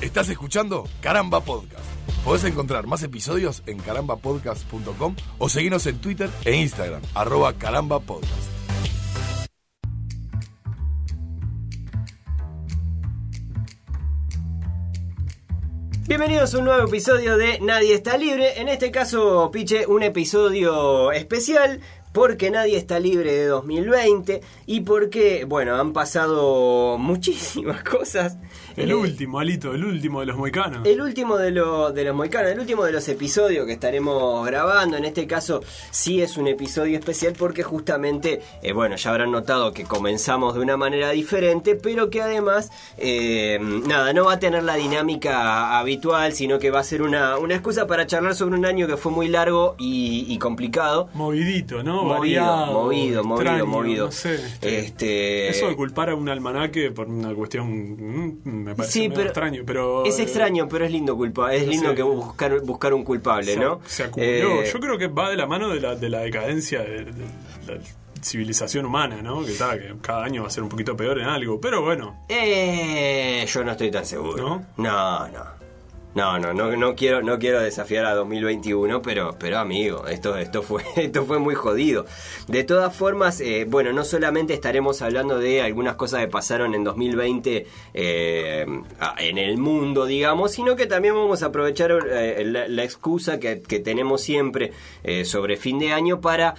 Estás escuchando Caramba Podcast. Podés encontrar más episodios en carambapodcast.com o seguirnos en Twitter e Instagram, arroba carambapodcast. Bienvenidos a un nuevo episodio de Nadie está libre. En este caso, Piche, un episodio especial porque nadie está libre de 2020 y porque, bueno, han pasado muchísimas cosas. El Eh, último, Alito, el último de los moicanos. El último de, lo- de los moicanos, el último de los episodios que estaremos grabando. En este caso, sí es un episodio especial porque justamente, eh, bueno, ya habrán notado que comenzamos de una manera diferente, pero que además, eh, nada, no va a tener la dinámica habitual, sino que va a ser una, una excusa para charlar sobre un año que fue muy largo y, y complicado. Movidito, ¿no? Movido, Variado, movido, movido, movido. No sé. Este- Eso de culpar a un almanaque por una cuestión. mm, me parece Sí, pero extraño, pero. es eh, extraño, pero es lindo culpa, es lindo que buscar buscar un culpable, se, ¿no? Se acumuló. Eh, Yo creo que va de la mano de la, de la decadencia de, de la civilización humana, ¿no? Que, está, que cada año va a ser un poquito peor en algo. Pero bueno, Eh, yo no estoy tan seguro. ¿No? No, no. No, no, no, no quiero, no quiero desafiar a 2021, pero, pero amigo, esto, esto fue, esto fue muy jodido. De todas formas, eh, bueno, no solamente estaremos hablando de algunas cosas que pasaron en 2020 eh, en el mundo, digamos, sino que también vamos a aprovechar eh, la, la excusa que, que tenemos siempre sobre fin de año para,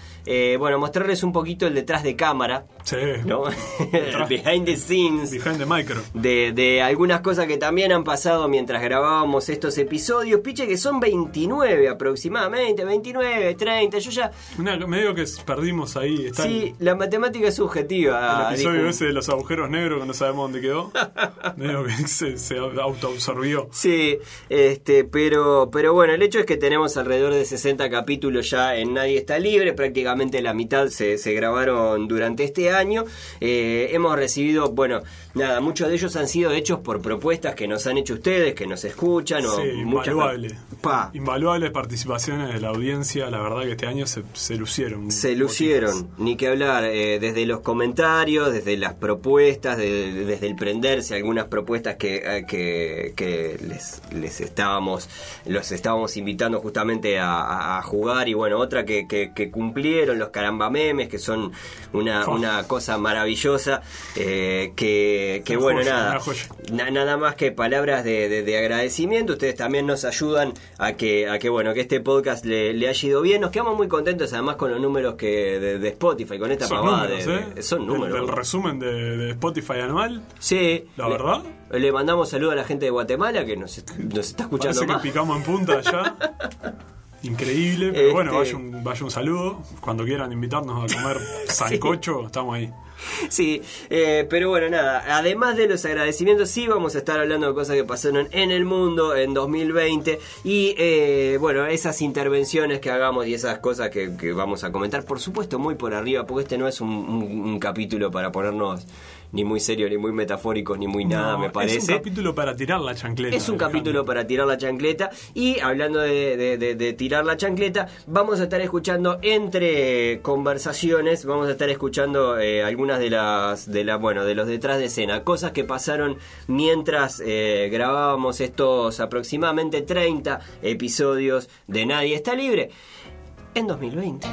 bueno, mostrarles un poquito el detrás de cámara, sí. ¿no? Behind the scenes Behind the micro. de, de algunas cosas que también han pasado mientras grabábamos estos episodios. Piche que son 29 aproximadamente, 29, 30. Yo ya. Una, medio que perdimos ahí. Sí, la matemática es subjetiva. el episodio dijo- ese de los agujeros negros que no sabemos dónde quedó. medio que se, se autoabsorbió. Sí, este, pero, pero bueno, el hecho es que tenemos alrededor de 60 capítulos ya en Nadie está libre, prácticamente la mitad se, se grabaron durante este año. Eh, hemos recibido, bueno, nada, muchos de ellos han sido hechos por propuestas que nos han hecho ustedes, que nos escuchan. Sí, invaluable. Pa. Invaluables participaciones de la audiencia. La verdad que este año se, se lucieron. Se lucieron, ni que hablar, eh, desde los comentarios, desde las propuestas, de- de- desde el prenderse, algunas propuestas que, eh, que, que les, les estábamos, los estábamos invitando justamente a, a- a jugar y bueno, otra que, que- que cumplieron, los caramba memes, que son una, Oh. una cosa maravillosa, eh, que, bueno, joya, nada, nada más que palabras de, de- de agradecimiento, ustedes también nos ayudan a que, a que bueno, que este podcast le, le haya ido bien, nos quedamos muy contentos además con los números que de, de Spotify, con esta Son pavada números, de- ¿eh? de- son números. El, resumen de, Spotify anual. sí, La le- verdad. Le mandamos saludos a la gente de Guatemala que nos, est- nos está escuchando Parece que picamos en punta ya. Increíble, pero bueno, Este- vaya un, vaya un saludo. Cuando quieran invitarnos a comer sancocho, estamos ahí. Sí, eh, pero bueno, nada, además de los agradecimientos, sí vamos a estar hablando de cosas que pasaron en el mundo en 2020 y eh, bueno, esas intervenciones que hagamos y esas cosas que, que vamos a comentar, por supuesto, muy por arriba, porque este no es un, un- un capítulo para ponernos ni muy serios, ni muy metafóricos, ni muy nada, No, me parece. Es un capítulo para tirar la chancleta. Es un Alejandro. capítulo para tirar la chancleta. Y hablando de, de- de- de tirar la chancleta, vamos a estar escuchando entre conversaciones, vamos a estar escuchando eh, algunas de las, de la, bueno, de los detrás de escena, cosas que pasaron mientras eh, grabábamos estos aproximadamente 30 episodios de Nadie está libre en 2020.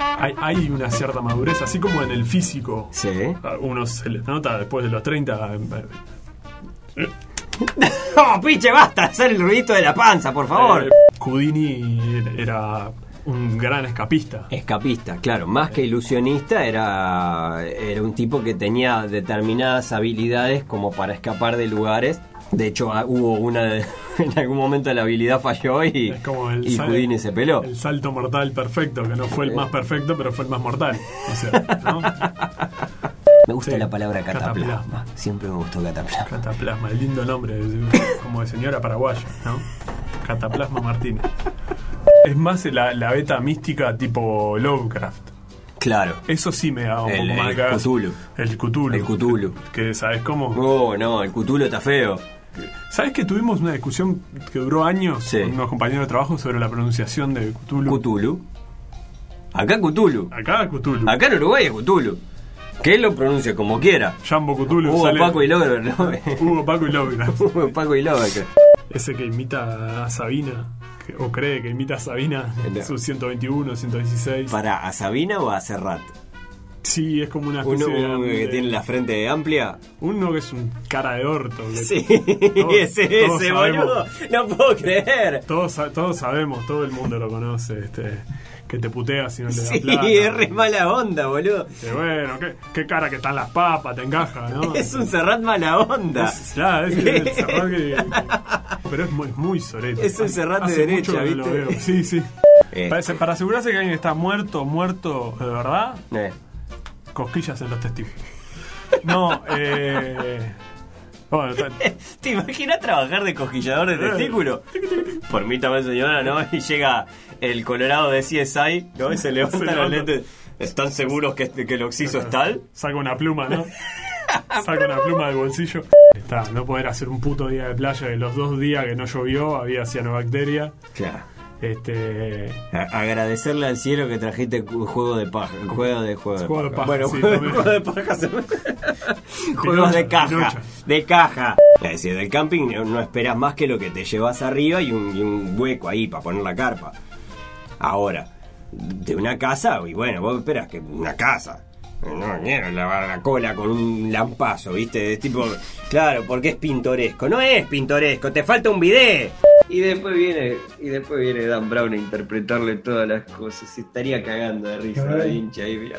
Hay, hay una cierta madurez, así como en el físico. Sí. A unos se les nota después de los 30. eh, ¡Oh, pinche, basta! Hacer el ruidito de la panza, por favor. eh, Houdini era un gran escapista. Escapista, claro, más que ilusionista, era, era un tipo que tenía determinadas habilidades como para escapar de lugares. De hecho, ah, hubo una. de- en algún momento la habilidad falló y, el, y sal- Houdini se peló. el salto mortal perfecto, que no fue el más perfecto, pero fue el más mortal. O sea, ¿no? Me gusta Sí, la palabra cataplasma. cataplasma. Siempre me gustó cataplasma. Cataplasma, el lindo nombre, como de señora paraguaya, ¿no? Cataplasma Martínez. Es más la, la beta mística tipo Lovecraft. Claro. Eso sí me da un El- poco más el de cagazo. Cthulhu. El Cthulhu. El Cthulhu. Que, ¿sabes cómo? Oh, no, el Cutulo está feo. ¿Sabes que tuvimos una discusión que duró años Sí. con unos compañeros de trabajo sobre la pronunciación de Cthulhu? Cthulhu. Acá Cthulhu. Acá Cthulhu. Acá en Uruguay es Cthulhu. Que él lo pronuncie como quiera. Jambo Cthulhu Hugo, sale- Paco y Lover, ¿no? Hugo, Paco y Lovecraft. Hugo, Paco y Lover. Ese que imita a Sabina, o cree que imita a Sabina, No. su 121, 116. ¿Para a Sabina o a Serrat? Sí, es como una Uno, especie uno de, que tiene la frente amplia. Uno que es un cara de orto. Sí, todos- ese, todos ese, sabemos. boludo. No puedo creer. Todos, todos sabemos, todo el mundo lo conoce, este, que te putea si no le da Sí, plata. es re mala onda, boludo. Que bueno, qué, qué cara que están las papas, te encaja, ¿no? Es un Serrat mala onda. Es- claro, es el Serrat que, Pero es muy, muy sorete. Es un Serrat de Hace derecha, mucho que no lo ¿viste? veo. Sí, sí. Eh. Para, para asegurarse que alguien está muerto, muerto de verdad, Eh, cosquillas en los testículos. No, eh. Bueno, ¿Te imaginas trabajar de cosquillador de testículo? Por mí también, señora, ¿no? Y llega el colorado de CSI, ¿no? Y se levanta Se los levanta. lentes. ¿Están seguros que, que el oxiso es tal? saca una pluma, ¿no? Saca una pluma del bolsillo. Está, no poder hacer un puto día de playa de los dos días que no llovió, había cianobacteria. Claro. Este. A- agradecerle al cielo que trajiste juego de paja. Juego de juego de Juego de paja. Bueno, sí, juego, de- juego de paja. se Juegos de caja. Pinocha. De caja. Es decir, del camping no, no esperas más que lo que te llevas arriba y un, y un hueco ahí para poner la carpa. Ahora, de una casa, y bueno, vos esperas que una casa. No quiero lavar la cola con un lampazo, ¿viste? Es tipo, claro, porque es pintoresco. No es pintoresco, te falta un bidet. Y después viene, y después viene Dan Brown a interpretarle todas las cosas. Se estaría cagando de risa la hincha ahí, mirá.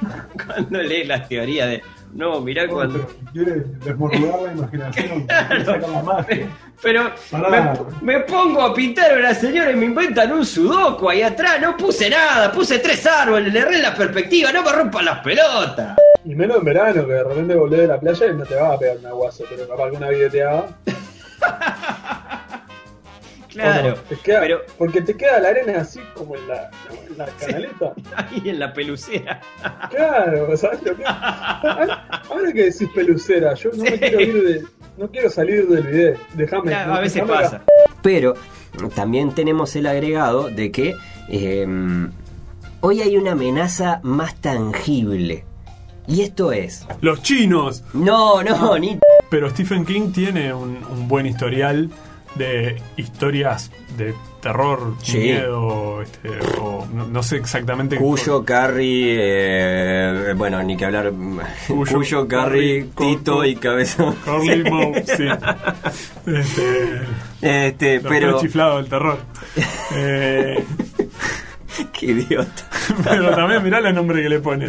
Cuando lee las teorías de. No, mirá cuando. Quiere desmodular la imaginación. magia. Pero me, me pongo a pintar a una señora y me inventan un sudoku ahí atrás. No puse nada, puse tres árboles, le erré la perspectiva, no me rompan las pelotas. Y menos en verano, que de repente volvés de la playa y no te va a pegar un aguazo, pero capaz que una videoteada. Claro, ¿o no? Te queda- pero Porque te queda la arena así como en la, en la canaleta. ahí en la pelucera. Claro, ¿sabes lo que? Ahora que decís pelucera, yo no me quiero ir de. No quiero salir del video. Déjame. Claro, a veces pasa. Pero también tenemos el agregado de que eh, hoy hay una amenaza más tangible. Y esto es. ¡Los chinos! No, no, ni. Pero Stephen King tiene un, un buen historial de historias de terror, Sí. miedo, este, o no, no sé exactamente. Cuyo, Carrie, eh, bueno, ni que hablar. Cuyo, Cuyo, Carrie, Carrie, Tito y Cabezón. Carly Moe, sí. Este, Este, pero. tres chiflados del terror. Eh, Qué idiota. pero también mirá el nombre que le pone.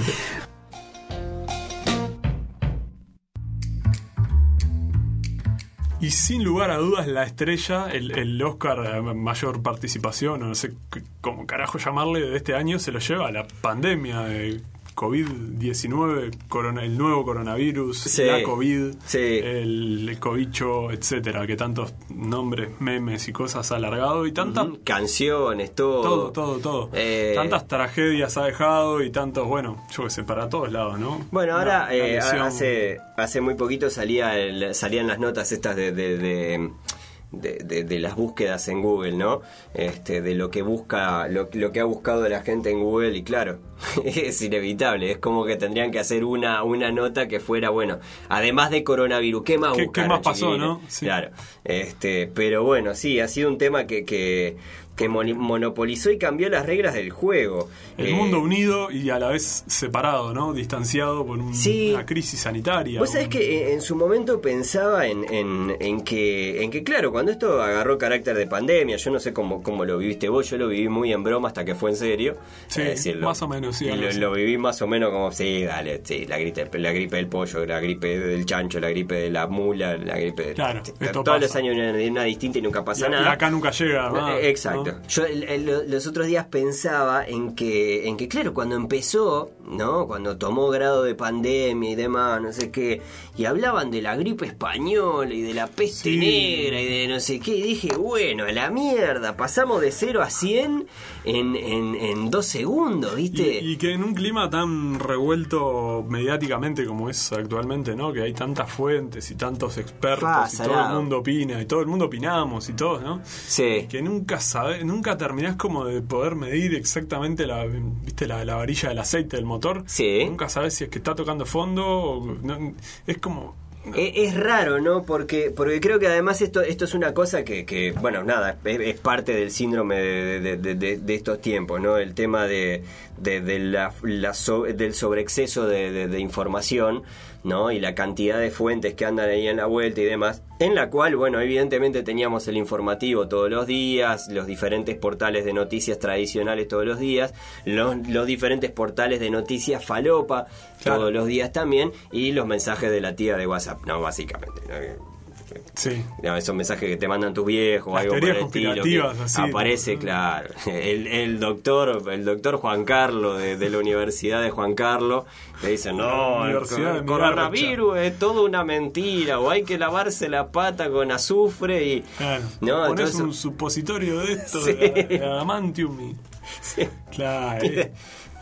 Y sin lugar a dudas, la estrella, el, el Oscar a mayor participación, o no sé cómo carajo llamarle, de este año se lo lleva la pandemia de COVID-19, corona- el nuevo coronavirus, Sí. la COVID, Sí. el, el cobicho, etcétera, que tantos nombres, memes y cosas ha alargado y tantas Canciones, todo. todo, todo, todo. Eh, Tantas tragedias ha dejado y tantos, bueno, yo qué sé, para todos lados, ¿no? Bueno, ahora eh, hace, hace muy poquito salía el- salían las notas estas de, de, de, de- de- de las búsquedas en Google, ¿no? Este, de lo que busca, lo, lo que ha buscado la gente en Google y claro, es inevitable, es como que tendrían que hacer una, una nota que fuera, bueno, además de coronavirus, ¿qué más ¿Qué- qué más pasó, no? Sí. Claro, este, pero bueno, sí, ha sido un tema que, que, que monopolizó y cambió las reglas del juego. El Eh, mundo unido y a la vez separado, ¿no? Distanciado por un- Sí. una crisis sanitaria. Vos sabés un- que en, en su momento pensaba en, en, en que, en que, claro, cuando esto agarró carácter de pandemia, yo no sé cómo, cómo lo viviste vos, yo lo viví muy en broma hasta que fue en serio. Sí, Es decir, lo- más o menos, sí, Lo, lo viví más o menos como, sí, dale, sí, la gripe, la gripe del pollo, la gripe del chancho, la gripe de la mula, la gripe de... Claro, sí, esto todos pasa. los años una, una distinta y nunca pasa y, nada. y acá nunca llega. más, Eh, Yo el- el- lo- los otros días pensaba en que, en que, claro, cuando empezó, ¿no? Cuando tomó grado de pandemia y demás, no sé qué, y hablaban de la gripe española y de la peste Sí. negra y de no sé qué, y dije, bueno, a la mierda, pasamos de 0 a 100 en, en, en dos segundos, ¿viste? Y, y que en un clima tan revuelto mediáticamente como es actualmente, ¿no? Que hay tantas fuentes y tantos expertos y todo el mundo opina y todo el mundo opinamos y todos, ¿no? sí. Que nunca sabes nunca terminás como de poder medir exactamente la, viste, la, la varilla del aceite del motor. Sí. Nunca sabes si es que está tocando fondo. o no- es como. E- Es raro, ¿no? Porque, porque creo que además esto, esto es una cosa que, que, bueno, nada, es, es parte del síndrome de, de- de- de- de estos tiempos, ¿no? El tema de, la, la so- del sobreexceso de información, ¿no? Y la cantidad de fuentes que andan ahí en la vuelta y demás, en la cual, bueno, evidentemente teníamos el informativo todos los días, los diferentes portales de noticias tradicionales todos los días, los, los diferentes portales de noticias falopa Claro. todos los días también, y los mensajes de la tía de WhatsApp, no, básicamente. ¿no? Sí. Esos mensajes que te mandan tus viejos, Las algo por el estilo. así, aparece, ¿no? claro. El, el doctor, el doctor Juan Carlos de, de la Universidad de Juan Carlos, te dice, no, el, coronavirus es toda una mentira, o hay que lavarse la pata con azufre y... Claro. No, Pones entonces- un supositorio de esto, Sí. de, de adamantium y. Sí. Claro. eh.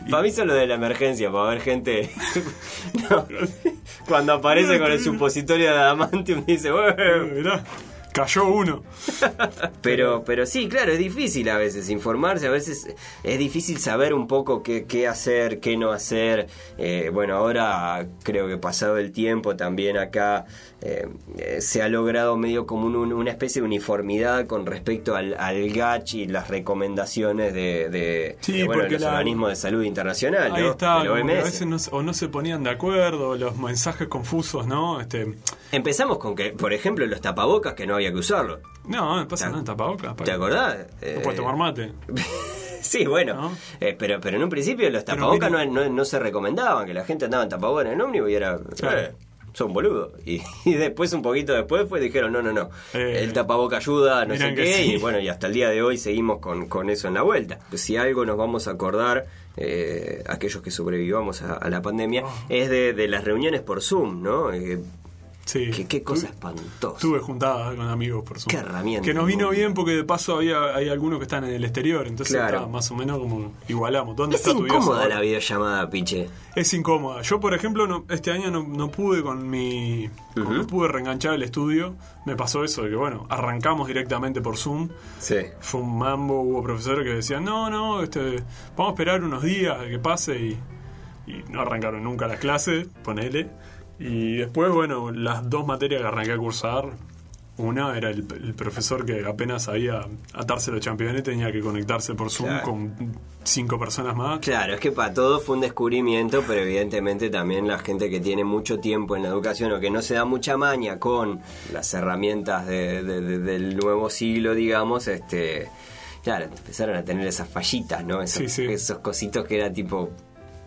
Para mí solo de la emergencia, para ver gente. No. Cuando aparece con el supositorio de adamantium, dice, "Bueno". Cayó uno. Pero, pero sí, claro, es difícil a veces informarse, a veces es difícil saber un poco qué, qué hacer, qué no hacer. Eh, bueno, ahora creo que pasado el tiempo también acá eh, eh, se ha logrado medio como un- un- una especie de uniformidad con respecto al, al GACH y las recomendaciones de, de, Sí, de, bueno, los la- organismos de salud internacional, Ahí ¿no? está, a veces no, o no se ponían de acuerdo, los mensajes confusos, ¿no? Este, Empezamos con que, por ejemplo, los tapabocas que no había que usarlo. no, no pasa ¿Te- nada en tapabocas. ¿Te acordás? No Eh, puedes tomar mate. Sí, bueno, ¿No? eh, pero, pero en un principio los tapabocas no, no, no se recomendaban, que la gente andaba en tapabocas en el ómnibus y era, Claro. eh, son boludos. Y, y después, un poquito después, fue dijeron, no, no, no, Eh, el tapaboca ayuda, no sé qué, sí. y bueno, y hasta el día de hoy seguimos con, con eso en la vuelta. Si algo nos vamos a acordar, eh, aquellos que sobrevivamos a, a la pandemia, Oh. es de, de las reuniones por Zoom, ¿no? Eh, Sí. qué, qué cosa Tu- espantosa. Tuve juntadas con amigos por Zoom. Qué herramienta. Que nos vino bien porque de paso había hay algunos que están en el exterior, entonces Claro. está más o menos como igualamos. ¿Dónde Es está tu incómoda diosa? la videollamada, piche. Es incómoda. Yo, por ejemplo, no- este año no, no pude con mi. No pude reenganchar el estudio. Me pasó eso de que, bueno, arrancamos directamente por Zoom. Sí. Fue un mambo. Hubo profesores que decían, no, no, este, vamos a esperar unos días a que pase. Y, y no arrancaron nunca las clases, ponele. Y después, bueno, las dos materias que arranqué a cursar. Una era el, el profesor que apenas sabía atarse los championes tenía que conectarse por Zoom Claro. con cinco personas más. Claro, es que para todos fue un descubrimiento, pero evidentemente también la gente que tiene mucho tiempo en la educación o que no se da mucha maña con las herramientas de- de- de- del nuevo siglo, digamos, este, claro, empezaron a tener esas fallitas, ¿no? Esos, Sí, sí. esos cositos que era tipo,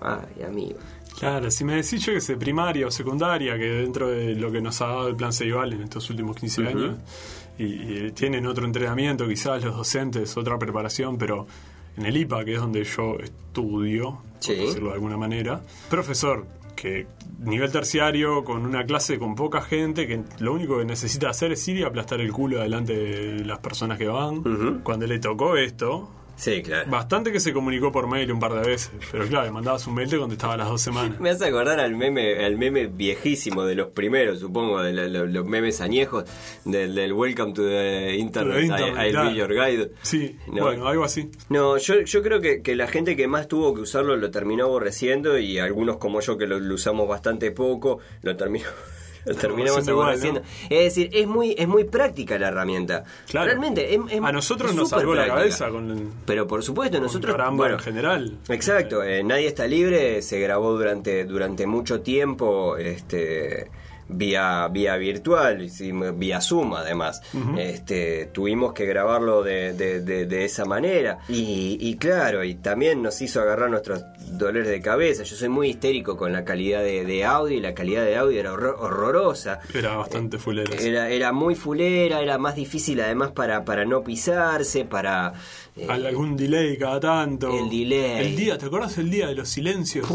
ay, amigo. Claro, si me decís yo que sé, primaria o secundaria, que dentro de lo que nos ha dado el plan Ceibal en estos últimos 15 Ujú. años, y, y tienen otro entrenamiento, quizás los docentes, otra preparación, pero en el IPA, que es donde yo estudio, Sí. por decirlo de alguna manera, profesor que nivel terciario, con una clase con poca gente, que lo único que necesita hacer es ir y aplastar el culo delante de las personas que van. Cuando le tocó esto, Sí, claro. bastante que se comunicó por mail un par de veces, pero claro, le mandabas un mail te contestaba las dos semanas. Me hace acordar al meme, al meme viejísimo de los primeros, supongo, de la- lo- los memes añejos, del, del Welcome to the Internet, the Internet, I- I'll claro. be your guide. Sí, No. bueno, algo así. No, yo, yo creo que, que la gente que más tuvo que usarlo lo terminó aborreciendo y algunos como yo que lo, lo usamos bastante poco, lo terminó. Terminamos igual, aborreciendo. Es decir, es muy, es muy práctica la herramienta. Claro. Realmente, es, es- a nosotros es nos salvó la cabeza con, el- Pero por supuesto, con nosotros. bueno, en general. Exacto, eh, Nadie está libre, se grabó durante, durante mucho tiempo, este vía vía virtual, hicimos- vía Zoom además. este, tuvimos que grabarlo de, de- de- de esa manera. Y, y claro, y también nos hizo agarrar nuestros dolores de cabeza. Yo soy muy histérico con la calidad de, audio y la calidad de audio era horror- horrorosa. Era bastante fulero. sí. Era, era muy fulera, era más difícil además para, para no pisarse, para... eh, Al- algún delay cada tanto. el delay. El día, ¿te acuerdas el día de los silencios?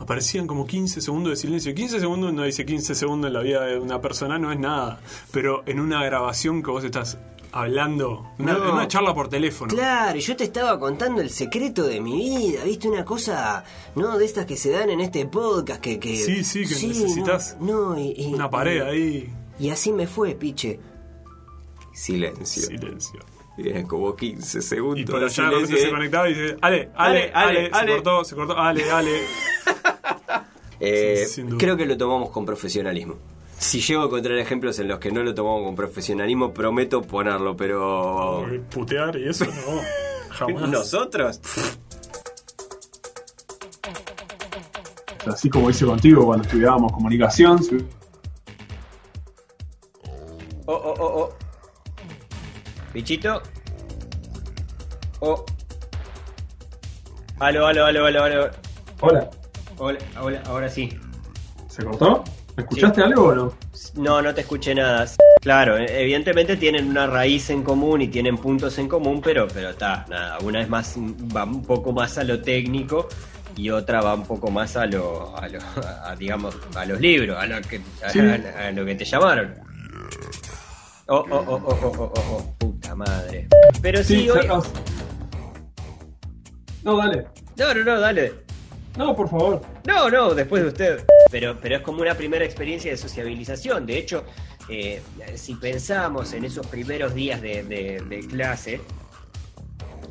Aparecían como 15 segundos de silencio. 15 segundos no dice 15 segundos en la vida de una persona, no es nada. Pero en una grabación que vos estás hablando, una, No. en una charla por teléfono. Claro, y yo te estaba contando el secreto de mi vida, ¿viste? Una cosa, ¿no? De estas que se dan en este podcast que... que Sí, sí, que necesitas No, no, y, y- Una pared y- ahí. Y así me fue, piche. Silencio. Silencio. Y eran como 15 segundos. Y por allá de repente silencio, se ¿eh? conectaba y dice, Ale, Ale, Ale, Ale, Ale. se cortó, se cortó, Ale, Ale. Eh, Sí, creo que lo tomamos con profesionalismo. Si llego a encontrar ejemplos en los que no lo tomamos con profesionalismo, prometo ponerlo, pero... Putear y eso no, jamás. ¿Nosotros? Así como hice contigo cuando estudiábamos comunicación. sí. Oh, oh, oh, oh. Bichito. Oh. Aló, aló, aló, aló, aló. Hola, Hola, hola, ahora sí. ¿se cortó? ¿Me escuchaste algo o no? No, no te escuché nada. Claro, eh, evidentemente tienen una raíz en común y tienen puntos en común, pero pero está, nada, una es más va un poco más a lo técnico y otra va un poco más a lo a, lo, a, digamos a los libros, a lo que a, Sí. a- a lo que te llamaron. Oh, oh, oh, oh, oh, oh, oh, oh, puta madre. Pero sí, hoy... sacas- No, dale. No, no, no, dale. No, por favor. No, no, después de usted. Pero, pero es como una primera experiencia de sociabilización. De hecho, eh, si pensamos en esos primeros días de, de- de clase,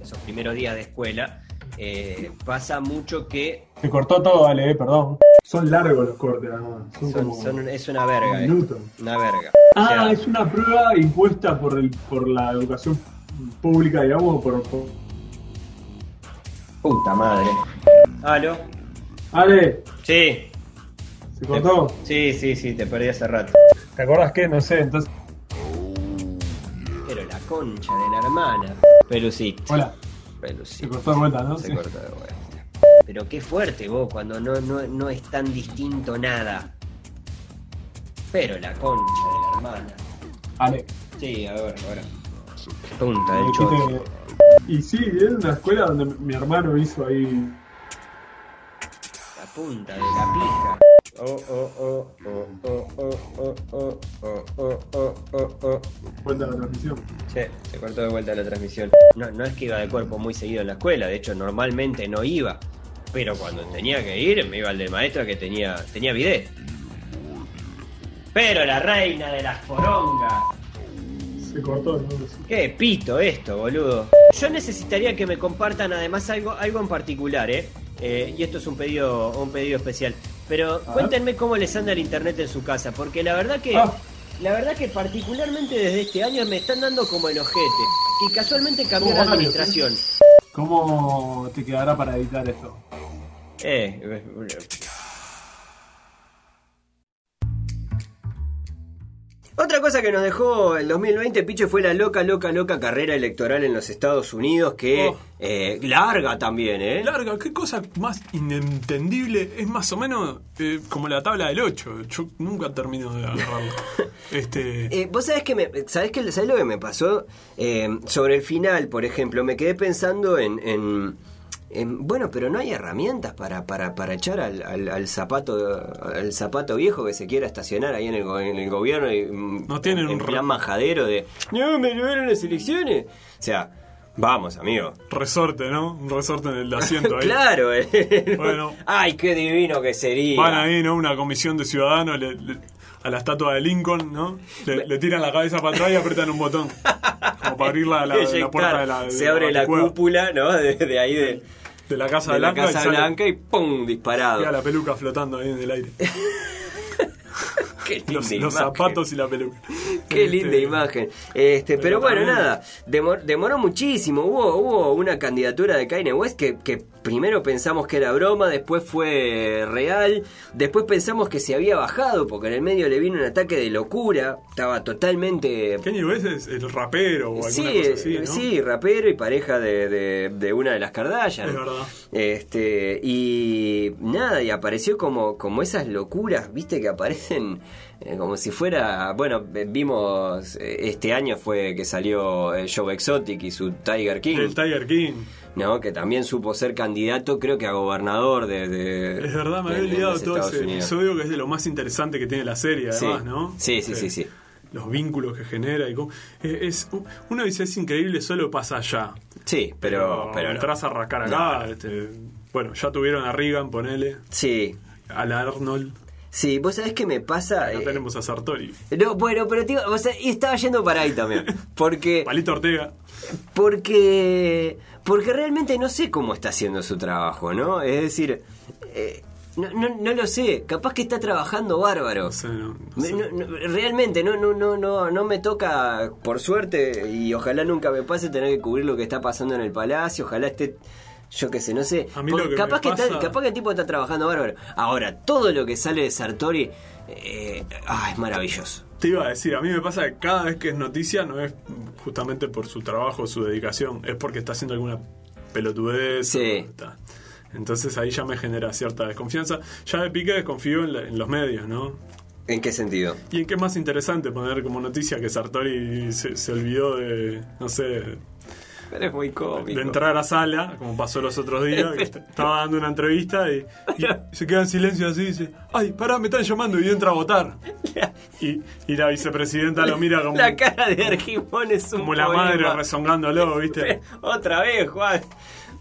esos primeros días de escuela, eh, pasa mucho que Se cortó todo, dale, eh, perdón. Son largos los cortes, además. Son, son- como son- es una verga. un eh. minuto. Una verga. Ah, O sea, es una prueba impuesta por el, por la educación pública, digamos, por, por... Puta madre. ¿Aló? Ale, Sí. ¿se cortó? Sí, sí, sí, te perdí hace rato. ¿Te acordás qué? No sé, entonces... Pero la concha de la hermana. Pelucito. Hola, se Pelucito. cortó de vuelta, ¿no? Se Sí. cortó de vuelta. Pero qué fuerte vos, cuando no, no, no es tan distinto nada. Pero la concha de la hermana. Ale. Sí, a ver, ahora. Punta del quité- Y sí, es una escuela donde mi hermano hizo ahí... Punta de la pija. Oh, oh, oh, oh, oh, oh, oh, oh, oh, oh, oh, oh, oh. Vuelta a la transmisión. Sí, se cortó de vuelta la transmisión. No, no es que iba de cuerpo muy seguido en la escuela, de hecho normalmente no iba. Pero cuando tenía que ir, me iba al del maestro que tenía, tenía bidet. Pero la reina de las porongas. Se cortó, sé. Qué pito esto, boludo. Yo necesitaría que me compartan además algo, algo en particular, ¿eh? Eh, y esto es un pedido, un pedido especial. Pero cuéntenme cómo les anda el internet en su casa, porque la verdad que, Ah. la verdad que particularmente desde este año me están dando como el ojete. Y casualmente cambió la administración. ¿Cómo te quedará para editar esto? Eh, Otra cosa que nos dejó el 2020, Piche, fue la loca, loca, loca carrera electoral en los Estados Unidos, que Oh. eh, larga también, ¿eh? Larga, qué cosa más inentendible. Es más o menos eh, como la tabla del 8. Yo nunca termino de agarrarlo. este. Eh, Vos sabés que me, sabés que sabés lo que me pasó sobre el final, por ejemplo, me quedé pensando en, en- en, bueno, pero no hay herramientas para, para, para echar al, al- al zapato al zapato viejo que se quiera estacionar ahí en el, go- en el gobierno y mm, No tienen en un plan majadero de no me llevaron las elecciones. O sea, vamos, amigo. Resorte, ¿no? Un resorte en el asiento ahí. claro, eh. Bueno. Ay, qué divino que sería. Van ahí, ¿no? Una comisión de ciudadanos le- le- a la estatua de Lincoln, ¿no? Le, le tiran la cabeza para atrás y apretan un botón. Como para abrir la, la- puerta de la. de se abre la cueva, cúpula, ¿no? De, de ahí de, de la Casa de la Blanca. y Casa sale- Blanca y ¡pum! disparado. queda la peluca flotando ahí en el aire. Qué linda Los, zapatos y la peluca. Qué Este, linda imagen. Este, pero, pero bueno, también- nada, demor- demoró muchísimo. Hubo, hubo una candidatura de Kanye West que, que primero pensamos que era broma, después fue real, después pensamos que se había bajado porque en el medio le vino un ataque de locura, estaba totalmente... Kanye West es el rapero o alguna Sí, cosa así, ¿no? sí, rapero y pareja de, de- de una de las Kardashian. Es verdad. Este, y nada, y apareció como, como esas locuras, viste, que aparecen eh, como si fuera. Bueno, eh, vimos eh, este año fue que salió Joe Exotic y su Tiger King, El Tiger King. ¿no? Que también supo ser candidato, creo que a gobernador de. de- Es verdad, me había olvidado todo ese episodio que es de lo más interesante que tiene la serie, Sí. además, ¿no? Sí, sí, sí, sí. Los vínculos que genera y cómo. eh, es, uno dice es increíble, solo pasa allá. Sí, pero. pero no. entras a rascar acá. No. este, bueno, ya tuvieron a Reagan, ponele. Sí, Al Arnold. Sí, vos sabés qué me pasa. Acá Eh, tenemos a Sartori. no, bueno, pero tío, o sea, y estaba yendo para ahí también. Porque. Palito Ortega. Porque. Porque realmente no sé cómo está haciendo su trabajo, ¿no? Es decir. eh, no, no, no lo sé. Capaz que está trabajando bárbaro. No sé, no- no Me- sé. no- no, realmente no, no, no, no, no me toca, por suerte, y ojalá nunca me pase tener que cubrir lo que está pasando en el palacio, ojalá esté, yo qué sé, no sé. A mí Porque lo que capaz, que está- pasa- capaz que el tipo está trabajando bárbaro. Ahora, todo lo que sale de Sartori eh, ah, es maravilloso. Te iba a decir, a mí me pasa que cada vez que es noticia no es justamente por su trabajo, su dedicación, es porque está haciendo alguna pelotudez. Sí. está. Entonces ahí ya me genera cierta desconfianza. Ya de pique desconfío en, la- en los medios, ¿no? ¿En qué sentido? ¿Y en qué es más interesante poner como noticia que Sartori se, se olvidó de, no sé, Pero es muy de cómico. entrar a sala, como pasó los otros días, que estaba dando una entrevista y, y se queda en silencio así y dice, ay, pará, me están llamando y entra a votar. Y, y la vicepresidenta lo mira como, La cara de Argimón es un como la madre rezongándolo, ¿viste? Otra vez, Juan.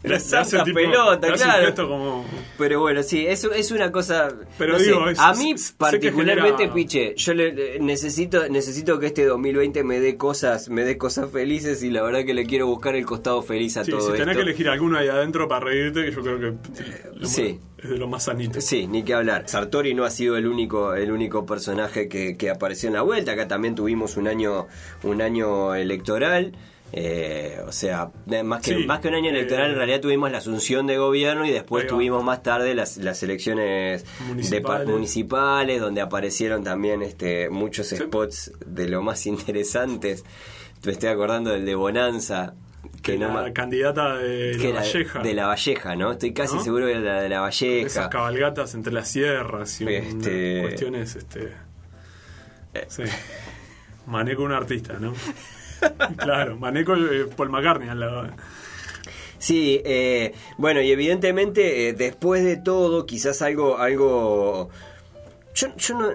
La santa tipo- pelota, claro. como... Pero bueno, sí, eso es una cosa. Pero no sé, digo, es- a mí particularmente, genera- Piche, yo le, necesito necesito que este 2020 me dé cosas, me dé cosas felices y la verdad que le quiero buscar el costado feliz a Sí, todo si tenés esto. que elegir alguno ahí adentro para reírte, que yo creo que lo más- sí. es de lo más sanito. Sí, ni que hablar. Sartori no ha sido el único, el único personaje que, que apareció en la vuelta. Acá también tuvimos un año, un año electoral. Eh, o sea, eh, más que, Sí, más que un año electoral, eh, en realidad tuvimos la asunción de gobierno y después tuvimos más tarde las, las elecciones de Municipales. pa- municipales, donde aparecieron también este, muchos spots de lo más interesantes. Me estoy acordando del de Bonanza, que, Que no la candidata de que la Valleja. de la Valleja, ¿no? Estoy casi ¿No? seguro que era la de la Valleja. Esas cabalgatas entre las sierras y Este- cuestiones, este... Sí. Maneco un artista, ¿no? claro, Maneco eh, Paul McCartney al lado. Sí, eh, bueno, y evidentemente eh, después de todo, quizás algo, algo, yo, yo no,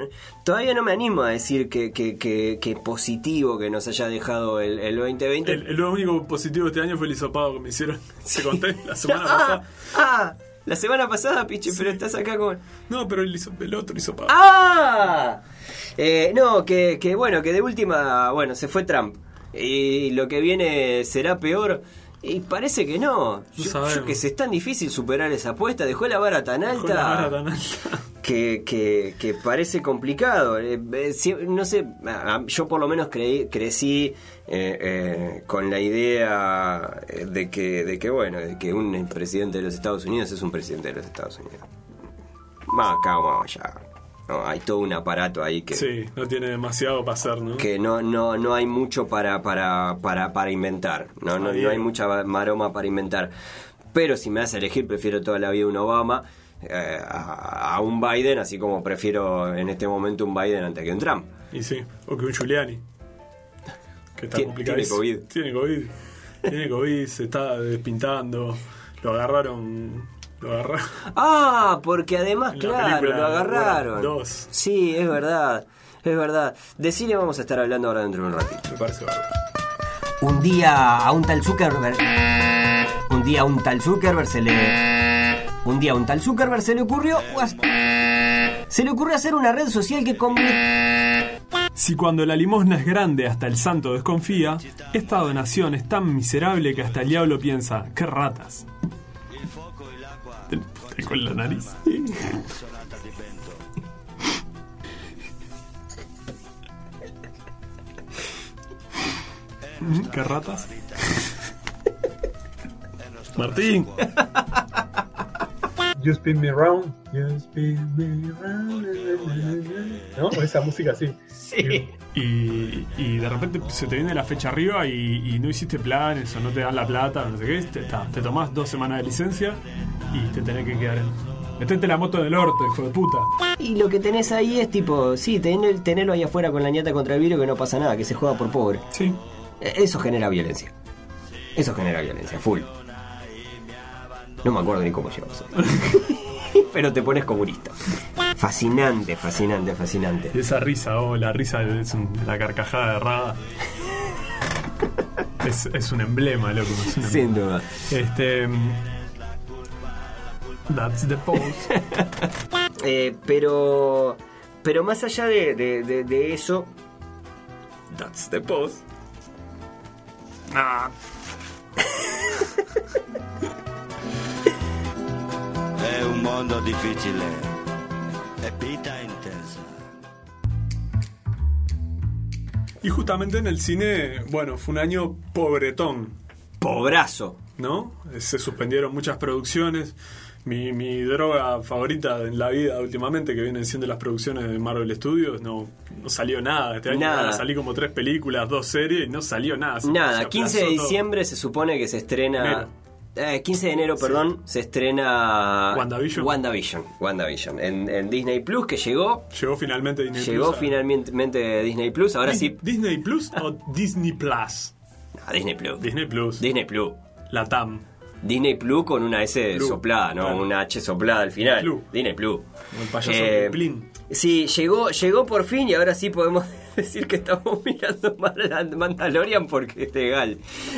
todavía no me animo a decir que, que, que, que positivo que nos haya dejado el, el 2020. El, el único positivo de este año fue el hisopado que me hicieron, te conté la semana ah, pasada. ah, la semana pasada, piche, pero estás acá con... No, pero el, el otro hisopado. ¡Ah! Eh, no, que, que bueno, que de última, bueno, se fue Trump. Y lo que viene será peor. Y parece que no. Yo, yo que se es tan difícil superar esa apuesta. Dejó la vara tan Dejó la alta. vara tan alta. que, que, que parece complicado. Eh, eh, si- no sé, yo por lo menos creí, crecí eh, con la idea de que, de que, bueno, de que un presidente de los Estados Unidos es un presidente de los Estados Unidos. Más acá, más allá. No, hay todo un aparato ahí que, Sí, no tiene demasiado para hacer, ¿no? que no, no, no hay mucho para, para, para, para inventar. No, no, no hay mucha maroma para inventar. Pero si me a elegir, prefiero toda la vida un Obama eh, a, a un Biden, así como prefiero en este momento un Biden antes que un Trump. Y sí, o que un Giuliani. Que está complicado. tiene COVID. Tiene COVID. Tiene COVID, se está despintando. Lo agarraron. Lo agarraron. Ah, porque además, En claro, lo agarraron. Dos. Sí, es verdad. Es verdad. De cine vamos a estar hablando ahora dentro de un ratito. Me parece bárbaro. Un día a un tal Zuckerberg. Un día a un tal Zuckerberg se le. Un día a un tal Zuckerberg se le ocurrió. Se le ocurrió hacer una red social que convierte. Si cuando la limosna es grande hasta el santo desconfía, esta donación es tan miserable que hasta el diablo piensa, qué ratas. Te, con la nariz. ¿Qué ratas? Martín. You spin me round, you spin me round. ¿No? Esa música así. Sí. Y, y de repente se te viene la fecha arriba y, y no hiciste planes o no te dan la plata, no sé qué, te, ta, te tomás dos semanas de licencia y te tenés que quedar en... Metete la moto en el orto, hijo de puta. Y lo que tenés ahí es tipo, sí, tener, tenerlo ahí afuera con la ñata contra el vidrio que no pasa nada, que se juega por pobre. Sí. Eh, Eso genera violencia. Eso genera violencia, full. No me acuerdo ni cómo eso. Pero te pones comunista. Fascinante, fascinante, fascinante. Y esa risa, oh, la risa es un- la carcajada de Rada. Es, es un emblema, loco. Es un Sin duda. Este. That's the pose. Eh, pero, pero más allá de, de- de- de eso, that's the post. Ah, È un mondo difficile e vita intensa. y justamente en el cine, bueno, fue un año pobretón, Pobrazo. ¿no? Se suspendieron muchas producciones. Mi, mi droga favorita en la vida últimamente, que vienen siendo las producciones de Marvel Studios, no, no salió nada. Este año Nada. a salir como tres películas, dos series, y no salió nada. Se- se Nada, aplazó 15 de todo. diciembre se supone que se estrena. Eh, 15 de enero, perdón, se estrena. WandaVision. WandaVision. WandaVision. En, en Disney Plus, que llegó. Llegó finalmente Disney llegó Plus. a- finalmente Disney Plus. Ahora sí. ¿Disney Plus o Disney Plus? A Disney Plus. Disney Plus. Disney Plus. La TAM. Disney Plus con una S soplada, ¿no? Claro. Una H soplada al final. Plus. Disney Plus. Como el payaso Eh. Sí, llegó, llegó por fin y ahora sí podemos decir que estamos mirando Mandalorian porque es legal.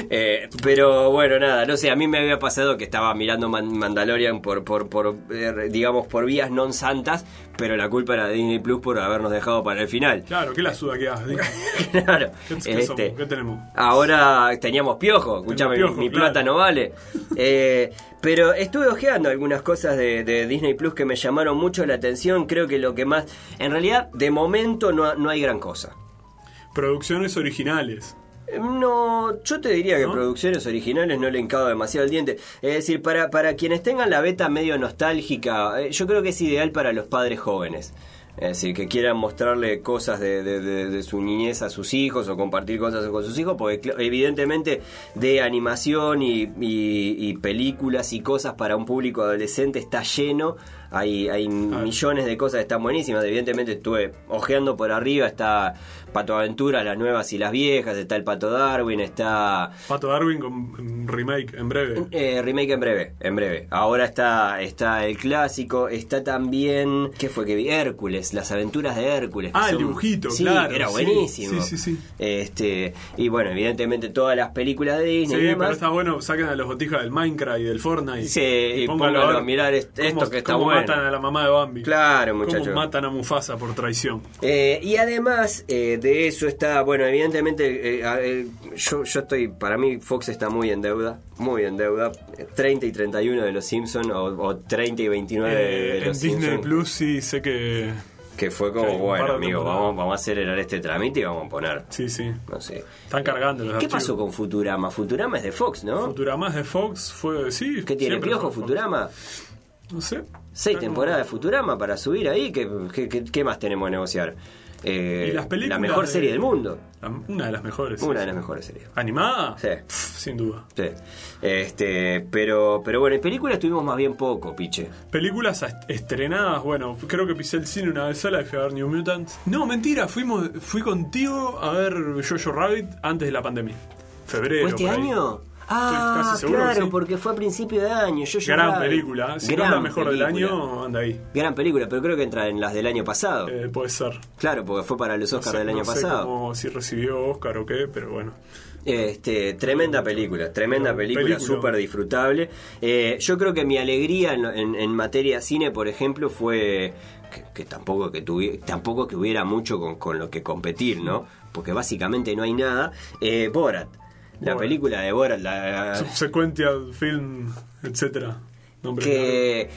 Eh, pero bueno, nada, no sé, a mí me había pasado que estaba mirando Man- Mandalorian por, por, por eh, digamos, por vías non santas, pero la culpa era de Disney Plus por habernos dejado para el final. Claro, ¿qué la suda que hagas? claro. ¿Qué, qué Este, somos? ¿Qué tenemos? Ahora teníamos piojo, escúchame, piojo, mi, mi claro. plata no vale. Eh, pero estuve ojeando algunas cosas de, de Disney Plus que me llamaron mucho la atención. Creo que lo que más. En realidad, de momento no, no hay gran cosa. Producciones originales. Eh, No, yo te diría que ¿No? producciones originales no le encado demasiado el diente. Es decir, para, para quienes tengan la beta medio nostálgica, eh, yo creo que es ideal para los padres jóvenes. Es decir, que quieran mostrarle cosas de, de- su niñez a sus hijos o compartir cosas con sus hijos, porque evidentemente de animación y- y películas y cosas para un público adolescente está lleno. Hay, hay millones de cosas que están buenísimas. Evidentemente estuve ojeando por arriba, está Pato Aventura, las nuevas y las viejas, está el Pato Darwin, está Pato Darwin con remake en breve. eh, remake en breve, en breve. Ahora está, está el clásico, está también, ¿qué fue que vi? Hércules, las aventuras de Hércules. Ah, el dibujito, sí, claro, Era buenísimo. sí, sí, sí. Este, y bueno, evidentemente todas las películas de Disney Sí, y pero está bueno, saquen a los botijas del Minecraft y del Fortnite. Sí, y a mirar est- esto que está cómo bueno. matan a la mamá de Bambi. Claro, muchachos. Cómo matan a Mufasa por traición. Eh, y además eh, de eso está, bueno, evidentemente, eh, eh, yo, yo estoy, para mí Fox está muy en deuda, muy en deuda. Eh, 30 y 31 de los Simpsons o, o 30 y 29 de, Eh, de en los Disney Simpsons. Plus sí sé que... Que fue como, bueno, amigo, vamos, vamos a acelerar este trámite y vamos a poner, Sí, sí. no sé. Están cargando los ¿Qué archivos. pasó con Futurama? Futurama es de Fox, ¿no? Futurama es de Fox? Fue, sí. ¿Qué tiene piojo. Futurama? No sé. Seis temporadas de Futurama para subir ahí. ¿Qué, qué, qué- qué más tenemos a negociar? Eh, Y las películas la mejor de- serie del mundo. La- Una de las mejores. Una sí, de las sí. mejores series. ¿Animada? Sí. Pff, sin duda. Sí. Este, pero, pero bueno, en películas tuvimos más bien poco, piche. Películas est- estrenadas, bueno, creo que pisé el cine una vez sola y fui a ver New Mutants. No, mentira, fuimos, fui contigo a ver Jojo Rabbit antes de la pandemia. Febrero. ¿Fue este año? Ah, casi seguro que claro, sí. porque fue a principio de año. Yo Gran lloraba. película. Si no Gran es la mejor película. del año, anda ahí. Gran película, pero creo que entra en las del año pasado. Eh, puede ser. Claro, porque fue para los No Oscars sé- del año no sé pasado. cómo- si recibió Oscar o qué, pero bueno. Este, tremenda película, tremenda No, película, película. súper disfrutable. Eh, yo creo que mi alegría en, en- en materia cine, por ejemplo, fue que, que tampoco que tuvi- tampoco que hubiera mucho con, con lo que competir, ¿no? Porque básicamente no hay nada. Eh, Borat, la Borat. película de Borat, la, Subsequential film, etcétera. Nombre que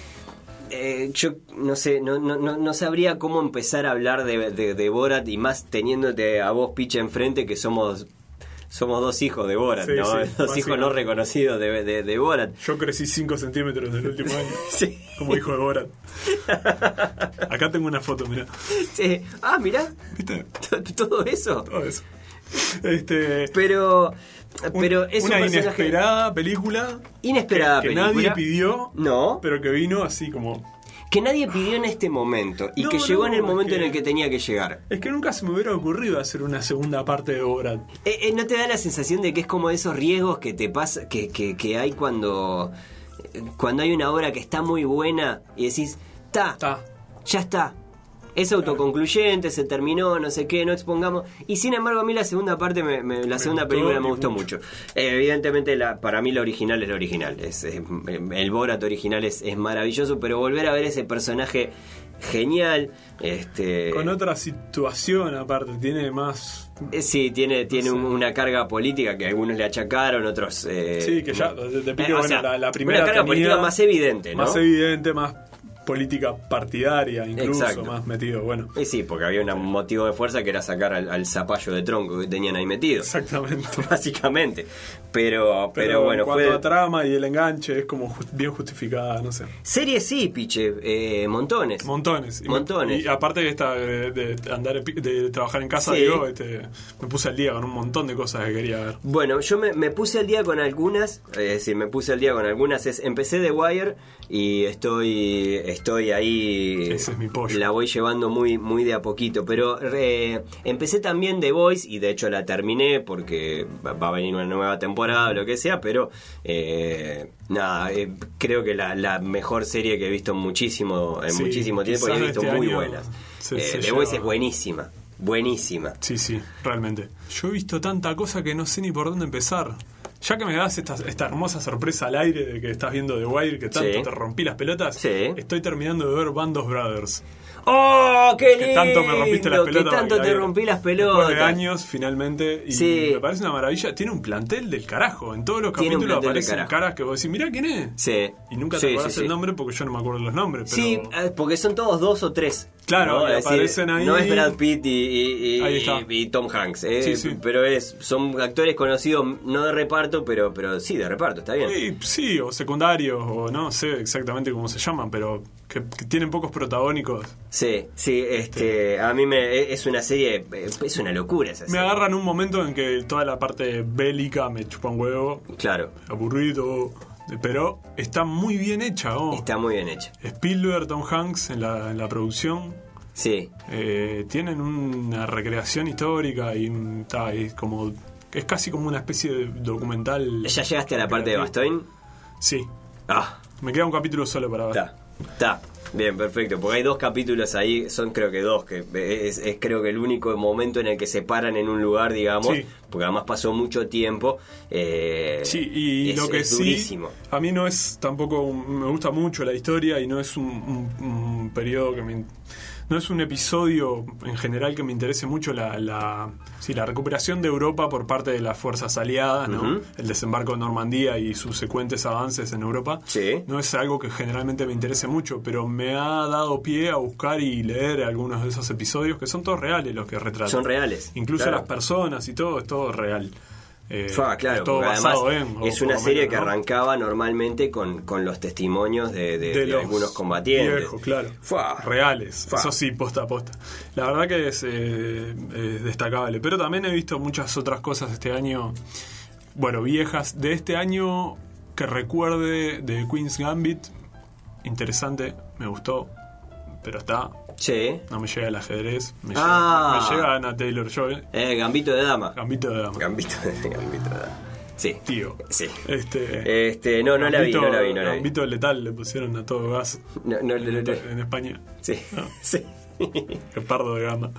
eh, yo no sé, no, no, no, no sabría cómo empezar a hablar de, de, de Borat y más teniéndote a vos, Picha, enfrente, que somos somos dos hijos de Borat, Sí, ¿no? sí, dos hijos no reconocidos de, de, de Borat. Yo crecí 5 centímetros del último año. Sí. Como hijo de Borat. Acá tengo una foto, mira. Sí. Ah, mirá, ¿Viste? todo eso. Todo eso. Este. Pero, pero es un una personaje inesperada película. inesperada que, que película. nadie pidió. No. Pero que vino así como. que nadie pidió en este momento y No, que llegó no, en el momento que- en el que tenía que llegar. Es que nunca se me hubiera ocurrido hacer una segunda parte de Borat. Eh, eh, ¿No te da la sensación de que es como esos riesgos que te pasa, que, que, que hay cuando, cuando hay una obra que está muy buena y decís, ta, Está. ya está. Es autoconcluyente, se terminó, no sé qué, no expongamos. Y sin embargo, a mí la segunda parte, me- me- la segunda gustó película me gustó mucho. mucho. Eh, evidentemente, la, para mí la original es la original. Es, es- el Borat original es, es maravilloso, pero volver a ver ese personaje genial. Este, Con otra situación aparte, tiene más... eh, Sí, tiene, tiene sé. un- una carga política que algunos le achacaron, otros... eh, Sí, que ya, de- de pique, eh, o bueno, sea, la, la primera Una carga tenía política más evidente, ¿no? Más evidente, más política partidaria, incluso, Exacto. más metido, bueno. Y sí, porque había un motivo de fuerza que era sacar al, al zapallo de tronco que tenían ahí metido. Exactamente. Básicamente. Pero, pero, Pero, bueno, en cuanto fue. a trama y el enganche, es como just- bien justificada, no sé. Series sí, piche, eh, montones. Montones. Y me- Montones. Y aparte de, esta, de, de andar de trabajar en casa, Sí. digo, este, me puse al día con un montón de cosas que quería ver. Bueno, yo me, me puse al día con algunas, es decir, me puse al día con algunas. Es, empecé The Wire y estoy, estoy ahí. Ese es mi pollo. La voy llevando muy, muy de a poquito. Pero eh, empecé también The Voice y de hecho la terminé porque va a venir una nueva temporada o lo que sea. Pero eh, nada, eh, creo que la, la mejor serie que he visto en muchísimo, en Sí, muchísimo tiempo y he visto este muy buenas. se- Eh, se The Voice es buenísima, buenísima. Sí, sí, realmente. Yo he visto tanta cosa que no sé ni por dónde empezar. Ya que me das esta, esta hermosa sorpresa al aire de que estás viendo The Wire, que tanto Sí. te rompí las pelotas, Sí. estoy terminando de ver Band of Brothers. ¡Oh, qué lindo! Que tanto me rompiste las pelotas. Que tanto te rompí las Después pelotas. de años, finalmente. Y Sí. me parece una maravilla. Tiene un plantel del carajo. En todos los capítulos aparecen caras que vos decís, mirá quién es. Sí. Y nunca te acordás el nombre porque yo no me acuerdo los nombres. Pero... Sí, eh, porque son todos dos o tres. Claro, ¿no? aparecen ahí. No es Brad Pitt y, y- y- Ahí está. y Tom Hanks. eh, Sí, sí. Pero es, son actores conocidos, no de reparto, pero, pero sí, de reparto, está bien. Sí, sí, o secundarios, o no sé exactamente cómo se llaman, pero que, que tienen pocos protagónicos. Sí, sí, este, a mí me, es una serie, es una locura esa Me serie. agarran un momento en que toda la parte bélica me chupa un huevo, Claro, aburrido, pero está muy bien hecha. oh. está muy bien hecha. Spielberg, Tom Hanks en la, en la producción. Sí, eh, tienen una recreación histórica y ta, es como es casi como una especie de documental. ¿ya llegaste a la parte de Bastogne? Sí, Ah, me queda un capítulo solo para ver. Está, está. Bien, perfecto. Porque hay dos capítulos ahí, son creo que dos, que es, es creo que el único momento en el que se paran en un lugar, digamos, Sí. porque además pasó mucho tiempo. eh, Sí, y es- lo que es sí, durísimo. a mí no es tampoco, un- me gusta mucho la historia y no es un, un- un periodo que me... No es un episodio en general que me interese mucho la, la, sí, la recuperación de Europa por parte de las fuerzas aliadas, ¿no? El desembarco de Normandía y sus secuentes avances en Europa. Sí. No es algo que generalmente me interese mucho, pero me ha dado pie a buscar y leer algunos de esos episodios que son todos reales los que retratan. Son reales. Incluso claro. las personas y todo, es todo real. Eh, claro, es todo basado además en. es una serie menos, que ¿no? arrancaba normalmente con, con los testimonios de, de- de, de los algunos combatientes. viejos, claro. Fua. Reales, Fua. eso sí, posta a posta. La verdad que es, eh, es destacable. Pero también he visto muchas otras cosas este año, bueno, viejas. De este año que recuerde de Queen's Gambit, interesante, me gustó, pero está. Sí. No me llega el ajedrez, me, Ah. llega, me llega Anna Taylor Joy, Eh, Gambito de Dama. Gambito de dama. Gambito de, Gambito de Dama. Sí. Tío. Sí. Este, Este, no, no la vi, no la vi, no la vi. Gambito letal le pusieron a todo gas No, no, no. en España. Sí. No. Sí. El pardo de gama.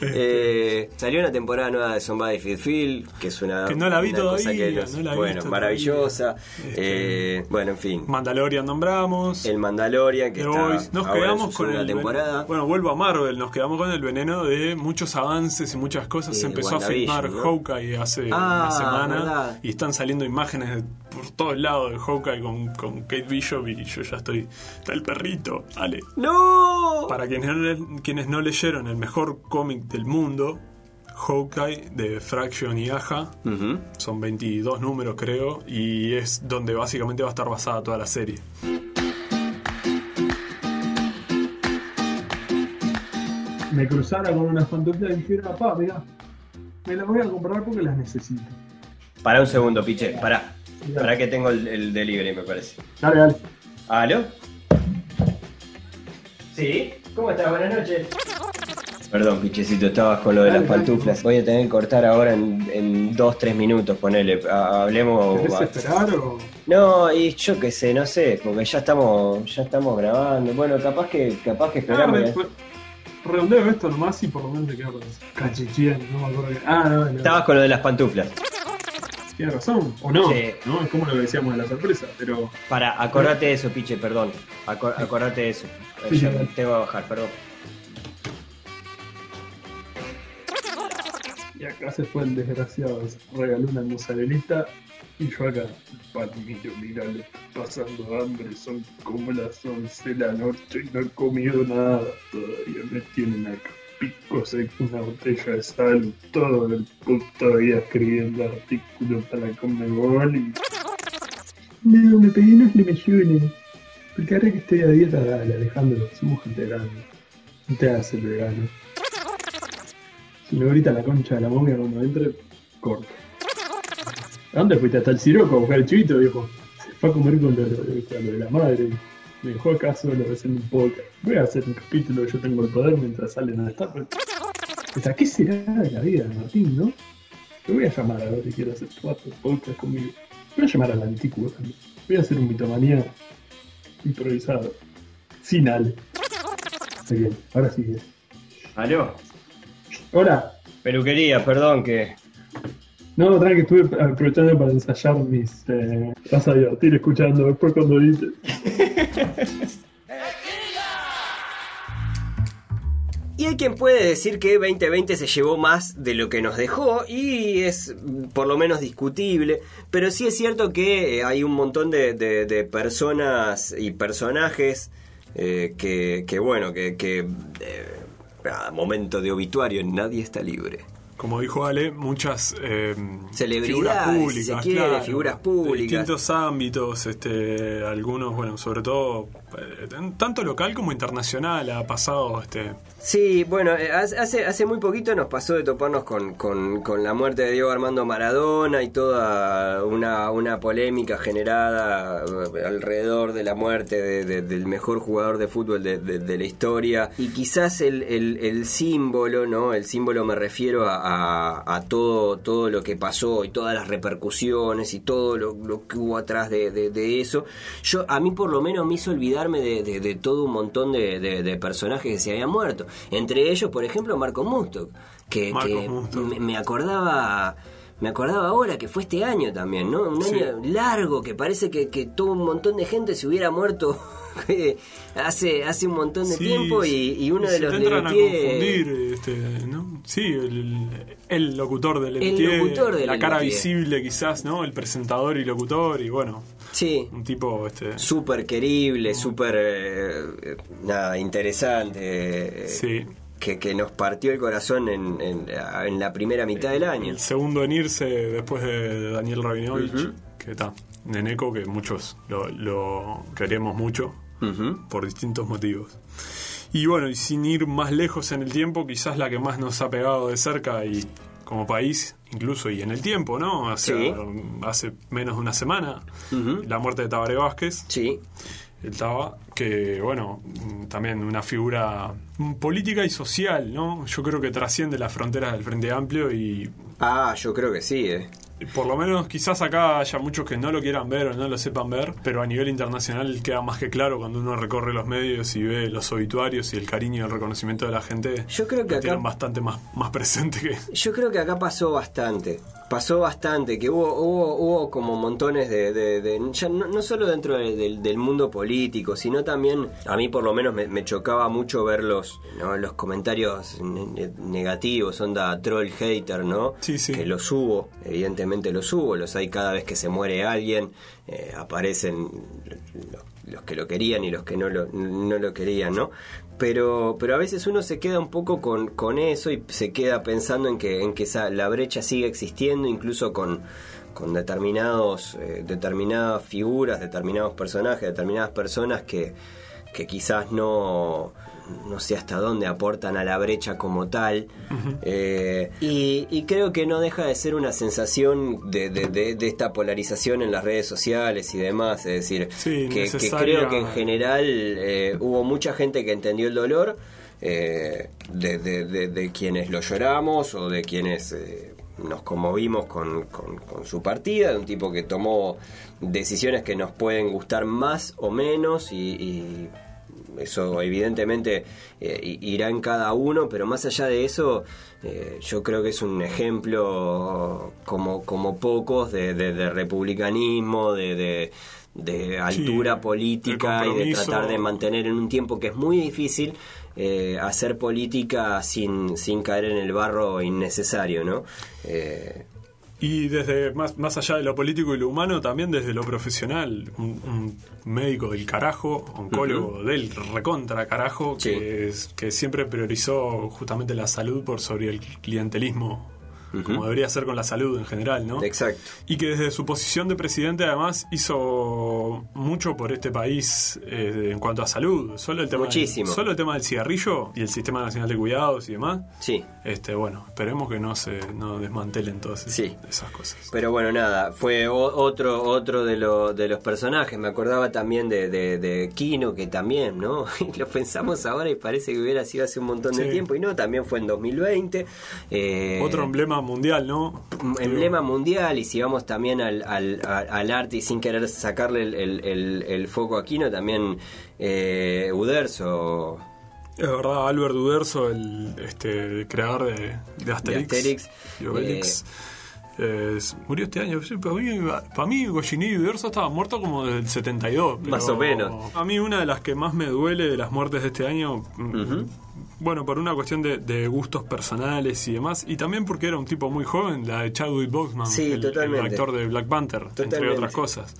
Eh, salió una temporada nueva de Somebody Feed Feel, que es una, Que no la vi todavía, que los- no la bueno, maravillosa. todavía. Eh, bueno, en fin. Mandalorian nombramos. El Mandalorian, que The está Boys. Nos ahora en quedamos su con el temporada. Bueno, vuelvo a Marvel. Nos quedamos con el veneno de muchos avances y muchas cosas. Eh, Se empezó a filmar ¿no? Hawkeye hace Ah, una semana verdad. y están saliendo imágenes de- por todos lados de Hawkeye con, con Kate Bishop y yo ya estoy. Está el perrito, Ale. ¡No! Para quienes no, quienes no leyeron el mejor cómic del mundo, Hawkeye de Fraction y Aja, son 22 números creo, y es donde básicamente va a estar basada toda la serie. Me cruzara con unas pantuflas y dijera, papá, mira, me las voy a comprar porque las necesito. Para un segundo, piche, para. Para que tengo el, el delivery, me parece. Dale, dale. ¿Aló? ¿Sí? ¿Cómo estás? Buenas noches. Perdón, pichecito, estabas con lo de Dale, las dale. pantuflas. Voy a tener que cortar ahora en, en dos, tres minutos, ponele. Ha- Hablemos. ¿Querés esperar o...? No, y yo qué sé, no sé, porque ya estamos, ya estamos grabando. Bueno, capaz que, capaz que Ah, esperamos. re- re- redondeo esto nomás y por lo menos te quedo con no me acuerdo que... Ah, no, no. Estabas con lo de las pantuflas. Tienes razón, o no, Sí. ¿no? Es como lo que decíamos de la sorpresa, pero Para, acordate de eso, Piche, perdón. Acor- acordate de eso. Sí, te voy a bajar, perdón. y acá se fue el desgraciado, regaló una mozzarellita y yo acá, Palmiro, mira, le estoy pasando hambre, son como las 11 de la noche y no he comido nada, todavía me tienen acá pico seco, una botella de sal, todo el puto día escribiendo artículos para Conmebol y... No, me pedí unos lemillones. Porque ahora que estoy a dieta, dale, Alejandro, somos gente grande. No te hagas el vegano. Si no grita la concha de la momia cuando entre, corto. ¿A dónde fuiste? Hasta el Siroco a buscar el chivito, viejo. Se fue a comer con con lo de la madre. Me dejó acá solo haciendo un podcast. Voy a hacer un capítulo de Yo tengo el poder mientras salen a estar. ¿Hasta qué será de la vida, Martín, no? Te voy a llamar a ver si quiero hacer cuatro podcasts conmigo. Voy a llamar a la antigua también. Voy a hacer un mitomanía improvisado. Sin Ale. Bien, ahora sí. eh. ¿Aló? Hola. Peluquería, perdón que. No, tranqui, estuve aprovechando para ensayar mis. Eh, vas a divertir escuchando después cuando dices. hay quien puede decir que 2020 se llevó más de lo que nos dejó y es mm, por lo menos discutible, pero sí es cierto que eh, hay un montón de, de- de personas y personajes eh, que, que, bueno, que, que eh, a momento de obituario nadie está libre. Como dijo Ale, muchas eh, Celebridades, figuras si públicas, se quiere, claro, figuras de públicas. distintos ámbitos, este, algunos, bueno, sobre todo, tanto local como internacional ha pasado, este, Sí, bueno, eh, hace, hace muy poquito nos pasó de toparnos con, con, con la muerte de Diego Armando Maradona y toda una, una polémica generada eh, alrededor de la muerte de- de- del mejor jugador de fútbol de, de- la historia. Y quizás el, el- símbolo, ¿no? El símbolo me refiero a, todo, todo lo que pasó y todas las repercusiones y todo lo, que hubo atrás de, de- eso. Yo, a mí por lo menos me hizo de, de- de todo un montón de, personajes que se habían muerto. Entre ellos, por ejemplo, Marco Mustok, que, me, me acordaba... Me acordaba ahora que fue este año también, ¿no? Un Sí. año largo que parece que, que todo un montón de gente se hubiera muerto hace, hace un montón de Sí, tiempo y, y uno de los te entran a confundir, este, ¿no? Sí, el, el locutor del El locutor del la cara visible quizás, ¿no? El presentador y locutor y bueno, Sí, un tipo, este, súper querible, súper eh, eh, nada, interesante. eh, sí, Que, que nos partió el corazón en, en, en la primera mitad del año. el segundo en irse después de Daniel Rabinovich, Ujú. que está, Neneco, que muchos lo, lo queremos mucho Por distintos motivos. Y bueno, y sin ir más lejos en el tiempo, quizás la que más nos ha pegado de cerca y como país, incluso y en el tiempo, ¿no? Hace, Sí. hace menos de una semana, la muerte de Tabaré Vázquez, Sí, el Taba, que bueno, también una figura política y social, ¿no? Yo creo que trasciende las fronteras del Frente Amplio y ah, yo creo que sí, eh. Por lo menos quizás acá haya muchos que no lo quieran ver o no lo sepan ver, pero a nivel internacional queda más que claro cuando uno recorre los medios y ve los obituarios y el cariño y el reconocimiento de la gente. Yo creo que lo acá- tienen bastante más, más presente que... Yo creo que acá pasó bastante. Pasó bastante, que hubo, hubo, hubo como montones de... de- de- ya no, no solo dentro de- del- del mundo político, sino también, a mí por lo menos me, me chocaba mucho ver los, ¿no? los comentarios ne- ne- negativos, onda troll hater, ¿no? Sí, sí. Que los hubo, evidentemente los hubo, los hay cada vez que se muere alguien, eh, aparecen los, los que lo querían y los que no lo, no lo querían, ¿no? Pero, pero a veces uno se queda un poco con, con eso y se queda pensando en que, en que esa, la brecha sigue existiendo, incluso con, con determinados, eh, determinadas figuras, determinados personajes, determinadas personas que, que quizás no, no sé hasta dónde aportan a la brecha como tal. Eh, y, y creo que no deja de ser una sensación de, de- de- de esta polarización en las redes sociales y demás. Es decir, Sí, que, creo que en general eh, hubo mucha gente que entendió el dolor eh, de, de- de- de quienes lo lloramos o de quienes eh, nos conmovimos con, con- con su partida, de un tipo que tomó decisiones que nos pueden gustar más o menos y, y eso evidentemente eh, irá en cada uno, pero más allá de eso, eh, yo creo que es un ejemplo como, como pocos de, de- de republicanismo, de, de- de altura política y de tratar de mantener en un tiempo que es muy difícil eh, hacer política sin, sin caer en el barro innecesario, ¿no? Eh, Y desde más, más allá de lo político y lo humano, también desde lo profesional. Un, un médico del carajo, oncólogo del recontra carajo, Sí. que, que siempre priorizó justamente la salud por sobre el clientelismo, como debería ser con la salud en general, ¿no? exacto. Y que desde su posición de presidente además hizo mucho por este país eh, en cuanto a salud. Solo el tema Muchísimo. Del, solo el tema del cigarrillo y el Sistema Nacional de Cuidados y demás. Sí. Este, bueno, esperemos que no se no desmantelen todas esas, Sí. esas cosas. Pero bueno, nada, fue otro otro de, lo- de los personajes. Me acordaba también de, de, de Kino, que también, ¿no? Y lo pensamos ahora y parece que hubiera sido hace un montón de tiempo. Y no, también fue en 2020. Eh, Otro emblema mundial, ¿no? emblema mundial y si vamos también al, al, al arte y sin querer sacarle el, el- el- el foco a Kino, también eh, Uderzo. Es verdad, Albert Uderzo, el este, creador de, de Asterix, De Asterix, y Obelix, eh, es- murió este año. Para mí, para mí Goscinny y Uderzo estaban muertos como del 72. pero Más o menos. A mí una de las que más me duele de las muertes de este año... mm, Bueno, por una cuestión de, de gustos personales y demás, y también porque era un tipo muy joven, la de Chadwick Boseman, Sí, el, actor de Black Panther, entre otras cosas.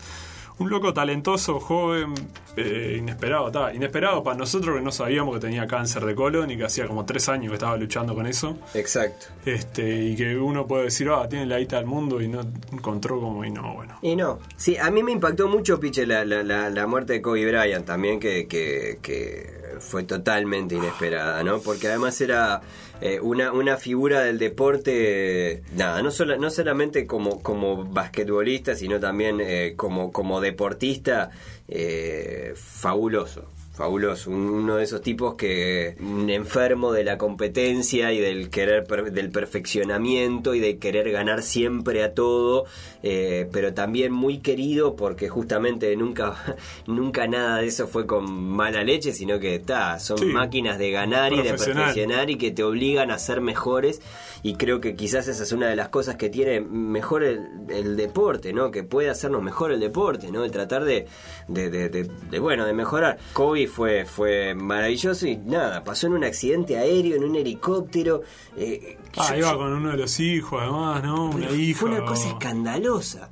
Un loco talentoso, joven, eh, inesperado, ta, inesperado para nosotros que no sabíamos que tenía cáncer de colon y que hacía como tres años que estaba luchando con eso. Exacto. Este, y que uno puede decir, ah, tiene la guita del mundo y no encontró como y no, bueno. Y no, sí, a mí me impactó mucho, Piche, la, la, la, la muerte de Kobe Bryant también, que, que, que fue totalmente inesperada, ¿no? Porque además era eh, una, una figura del deporte, nada, no, sola- no solamente como, como basquetbolista, sino también eh, como, como deportista, eh, fabuloso. Fabuloso, un- uno de esos tipos que un enfermo de la competencia y del querer per- del perfeccionamiento y de querer ganar siempre a todo, eh, pero también muy querido porque justamente nunca nunca nada de eso fue con mala leche, sino que está, son Sí, máquinas de ganar y de perfeccionar y que te obligan a ser mejores y creo que quizás esa es una de las cosas que tiene mejor el, el deporte, ¿no? Que puede hacernos mejor el deporte, ¿no? El tratar de, de, de- de- de, bueno, de mejorar. Kobe fue, fue maravilloso y nada, pasó en un accidente aéreo, en un helicóptero. eh, Ah, yo- iba yo- con uno de los hijos, además, ¿no? Una hija. Fue una cosa escandalosa.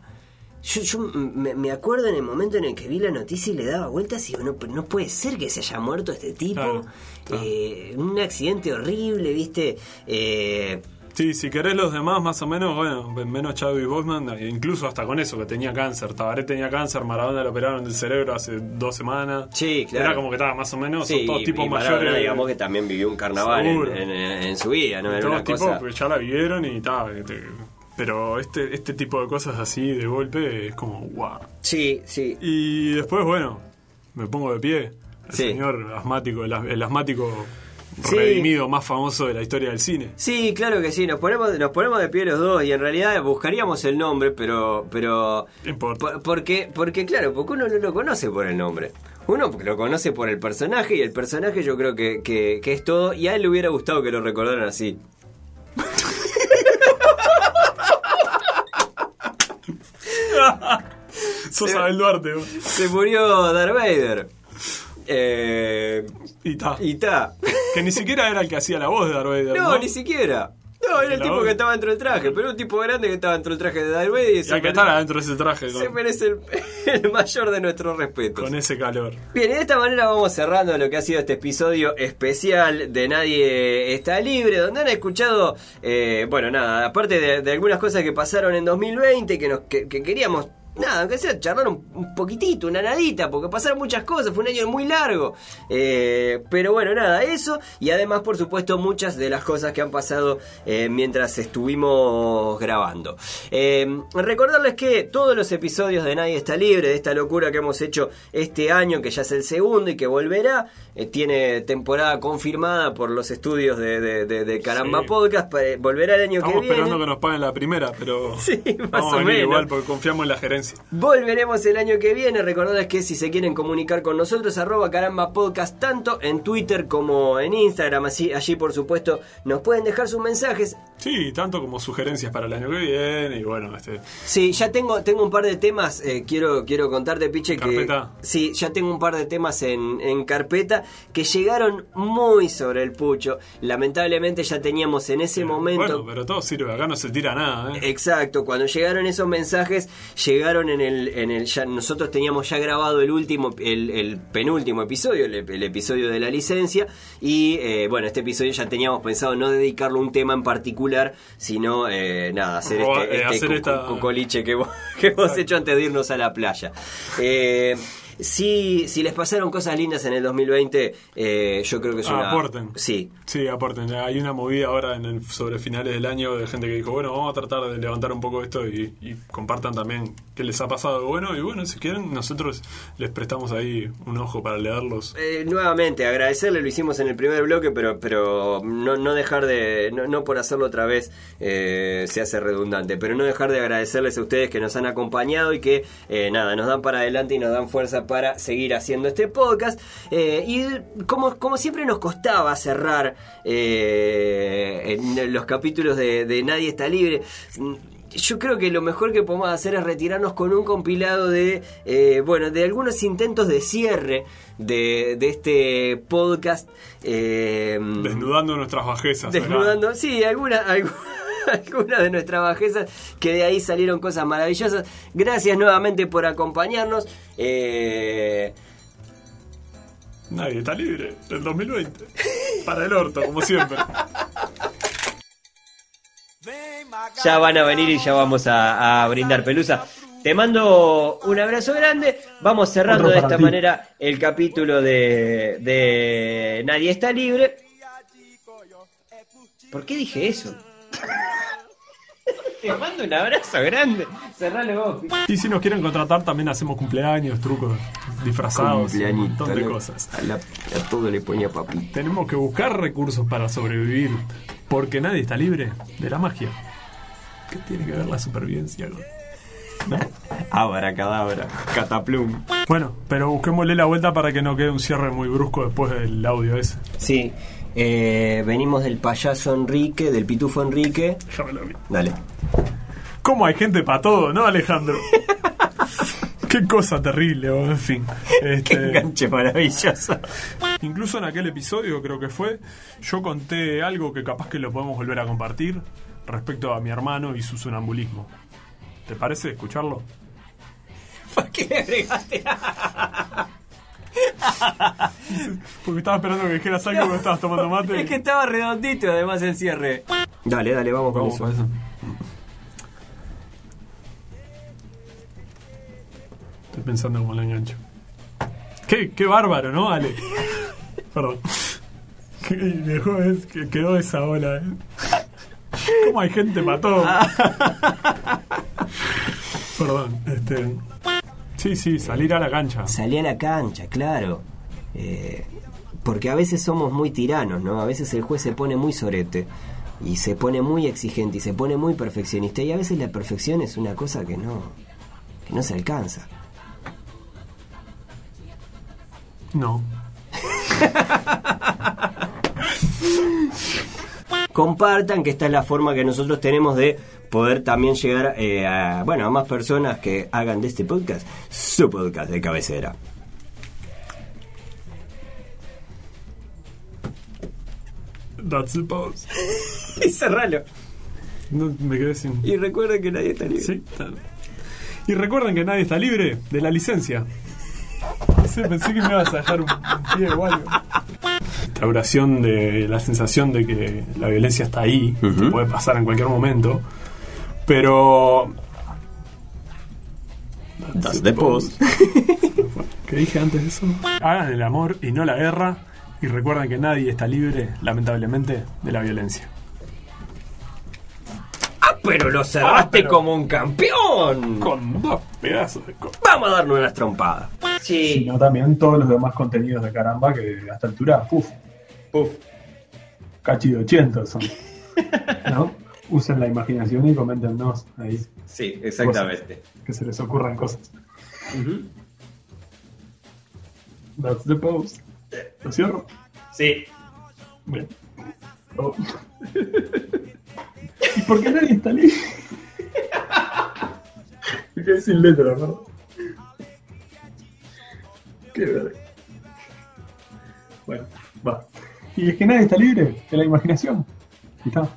Yo, yo me, me acuerdo en el momento en el que vi la noticia y le daba vueltas y digo, no, no puede ser que se haya muerto este tipo. Claro, claro. Eh, un accidente horrible, ¿viste? Eh, Sí, si querés los demás, más o menos, bueno, menos Chadwick Boseman, eh, incluso hasta con eso, que tenía cáncer. Tabaré tenía cáncer, Maradona lo operaron del cerebro hace dos semanas. Sí, claro. Era como que estaba más o menos, sí, son todos y- tipos y Maradona, mayores. digamos que también vivió un carnaval en, en- en su vida, ¿no? Era todos una tipos cosa... que ya la vivieron y tal. Pero este, este tipo de cosas así de golpe es como, wow. Sí, sí. Y después, bueno, me pongo de pie. El Sí. señor asmático, el, as- el asmático Sí. redimido más famoso de la historia del cine. Sí, claro que sí, nos ponemos, nos ponemos de pie los dos y en realidad buscaríamos el nombre, pero... pero por- porque, porque claro, porque uno no lo conoce por el nombre. Uno lo conoce por el personaje y el personaje yo creo que, que, que es todo y a él le hubiera gustado que lo recordaran así. Sos Sí. Abel Duarte. Se murió Darth Vader. Eh, Y ta. y ta. Que ni siquiera era el que hacía la voz de Darth Vader. No, No, ni siquiera. No, era el tipo que estaba dentro del traje, pero un tipo grande que estaba dentro del traje de Darth Vader y Y hay que estar adentro de ese traje se merece el, el mayor de nuestros respetos. con ese calor. Bien, y de esta manera vamos cerrando lo que ha sido este episodio especial de Nadie está libre, donde han escuchado, eh, bueno, nada, aparte de, de algunas cosas que pasaron en 2020, que, nos, que, que queríamos, nada, aunque sea charlar un, un poquitito, una nadita, porque pasaron muchas cosas, fue un año muy largo. Eh, pero bueno, nada, eso, y además, por supuesto, muchas de las cosas que han pasado eh, mientras estuvimos grabando. Eh, recordarles que todos los episodios de Nadie está libre, de esta locura que hemos hecho este año, que ya es el segundo y que volverá, tiene temporada confirmada por los estudios de, de- de- de Caramba Sí. Podcast, volverá el año Estamos que viene. esperando que nos paguen la primera, pero Sí, más vamos o a venir menos. igual porque confiamos en la gerencia Volveremos el año que viene. Recordad que si se quieren comunicar con nosotros, arroba caramba podcast, tanto en Twitter como en Instagram. Así, allí, por supuesto, nos pueden dejar sus mensajes. Sí, tanto como sugerencias para el año que viene. Y bueno, este, Sí, ya tengo, tengo un par de temas. eh, quiero, quiero contarte, Piche, que. ¿Carpeta? Sí, ya tengo un par de temas en, en carpeta que llegaron muy sobre el pucho. Lamentablemente ya teníamos en ese momento. Bueno, pero todo sirve. Acá no se tira nada, ¿eh? Exacto, cuando llegaron esos mensajes, llegaron en el, en el ya, nosotros teníamos ya grabado el último, el, el penúltimo episodio, el, el episodio de la licencia, y eh, bueno, este episodio ya teníamos pensado no dedicarlo a un tema en particular, sino eh, nada, hacer este, eh, este hacer esta- cucoliche que vos hecho antes de irnos a la playa. Eh, si, si les pasaron cosas lindas en el 2020, eh, yo creo que es una... aporten. Sí, Sí, aporten. Hay una movida ahora en el- sobre finales del año de gente que dijo, bueno, vamos a tratar de levantar un poco esto y, y compartan también qué les ha pasado bueno. Y bueno, si quieren, nosotros les prestamos ahí un ojo para leerlos. Eh, nuevamente, agradecerle, lo hicimos en el primer bloque, pero pero no, no dejar de, no, no por hacerlo otra vez eh, se hace redundante, pero no dejar de agradecerles a ustedes que nos han acompañado y que eh, nada, nos dan para adelante y nos dan fuerza para seguir haciendo este podcast. Eh, y como, como siempre nos costaba cerrar eh, en los capítulos de, de Nadie está libre. Yo creo que lo mejor que podemos hacer es retirarnos con un compilado de, eh, bueno, de algunos intentos de cierre de, de este podcast. eh, Desnudando nuestras bajezas. desnudando, sí, algunas algunas de nuestras bajezas, que de ahí salieron cosas maravillosas. Gracias nuevamente por acompañarnos. Eh, Nadie está libre del 2020. Para el orto, como siempre. ya van a venir y ya vamos a, a brindar pelusa. Te mando un abrazo grande. Vamos cerrando de esta ti. manera el capítulo de, de Nadie está libre. ¿Por qué dije eso? Te mando un abrazo grande. Cerrale vos. Y si nos quieren contratar, también hacemos cumpleaños, trucos disfrazados, un montón de cosas. A, la- a todo le ponía papi. Tenemos que buscar recursos para sobrevivir, porque nadie está libre de la magia. ¿Qué tiene que ver la supervivencia con.? ¿No? Abracadabra. Cataplum. Bueno, pero busquémosle la vuelta para que no quede un cierre muy brusco después del audio ese. Sí. Eh, venimos del payaso Enrique, del pitufo Enrique. Ya me lo vi. Dale. ¿Cómo hay gente para todo, no, Alejandro? Qué cosa terrible, o en fin. Qué Este, enganche maravilloso. incluso en aquel episodio, creo que fue, yo conté algo que capaz que lo podemos volver a compartir respecto a mi hermano y su sonambulismo. ¿Te parece escucharlo? ¿Por qué le agregaste? Porque estaba esperando que dijeras algo cuando estabas tomando mate. Es que estaba redondito además el cierre. Dale, dale, vamos con Vamos eso. para eso. Estoy pensando cómo la engancho. Qué, qué bárbaro, ¿no, Ale? Perdón. Qué viejo es que quedó esa ola. ¿eh? ¿Cómo hay gente mató? Perdón, este. Sí, sí, salir a la cancha. Salí a la cancha, claro. Eh, porque a veces somos muy tiranos, ¿no? A veces el juez se pone muy sorete y se pone muy exigente y se pone muy perfeccionista y a veces la perfección es una cosa que no que no se alcanza. No. Compartan que esta es la forma que nosotros tenemos de poder también llegar eh, a bueno a más personas que hagan de este podcast su podcast de cabecera. That's the pose. Y cerralo. No, me quedé sin. Y recuerden que nadie está libre. Sí, está. Y recuerden que nadie está libre de la licencia. No sé, pensé que me ibas a dejar un, un pie o algo. Esta oración de la sensación de que la violencia está ahí, que Ujú. puede pasar en cualquier momento, pero. That's the pose. ¿Qué dije antes de eso? Hagan el amor y no la guerra, y recuerden que nadie está libre, lamentablemente, de la violencia. ¡Ah, pero lo cerraste Ah, pero- como un campeón! Con dos pedazos de co- Vamos a darnos unas trompadas. Sí. Sino también todos los demás contenidos de caramba que a esta altura, puf, Puf. cachi de 80 son. ¿No? Usen la imaginación y coméntenos ahí Sí, exactamente. que se les ocurran cosas. That's the post. ¿Lo cierro? Sí. Bien. Oh. ¿Y por qué nadie está libre? Me quedé sin letra, ¿no? Qué verga. Bueno, va. Y es que nadie está libre de la imaginación. Y está.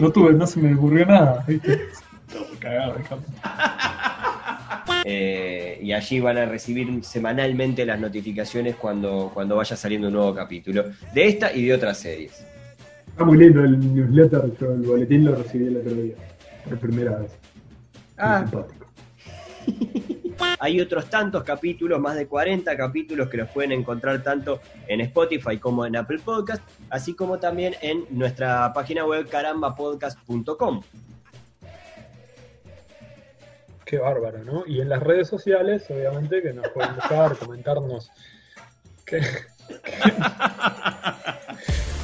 No tuve, no se me ocurrió nada, ¿viste? Estaba cagado. Eh, y allí van a recibir semanalmente las notificaciones cuando, cuando vaya saliendo un nuevo capítulo de esta y de otras series. Está muy lindo el newsletter, yo el boletín lo recibí el otro día, por primera vez. Muy Ah. simpático. Hay otros tantos capítulos, más de 40 capítulos que los pueden encontrar tanto en Spotify como en Apple Podcast, así como también en nuestra página web carambapodcast.com. Qué bárbaro, ¿no? Y en las redes sociales, obviamente, que nos pueden buscar, comentarnos. Que...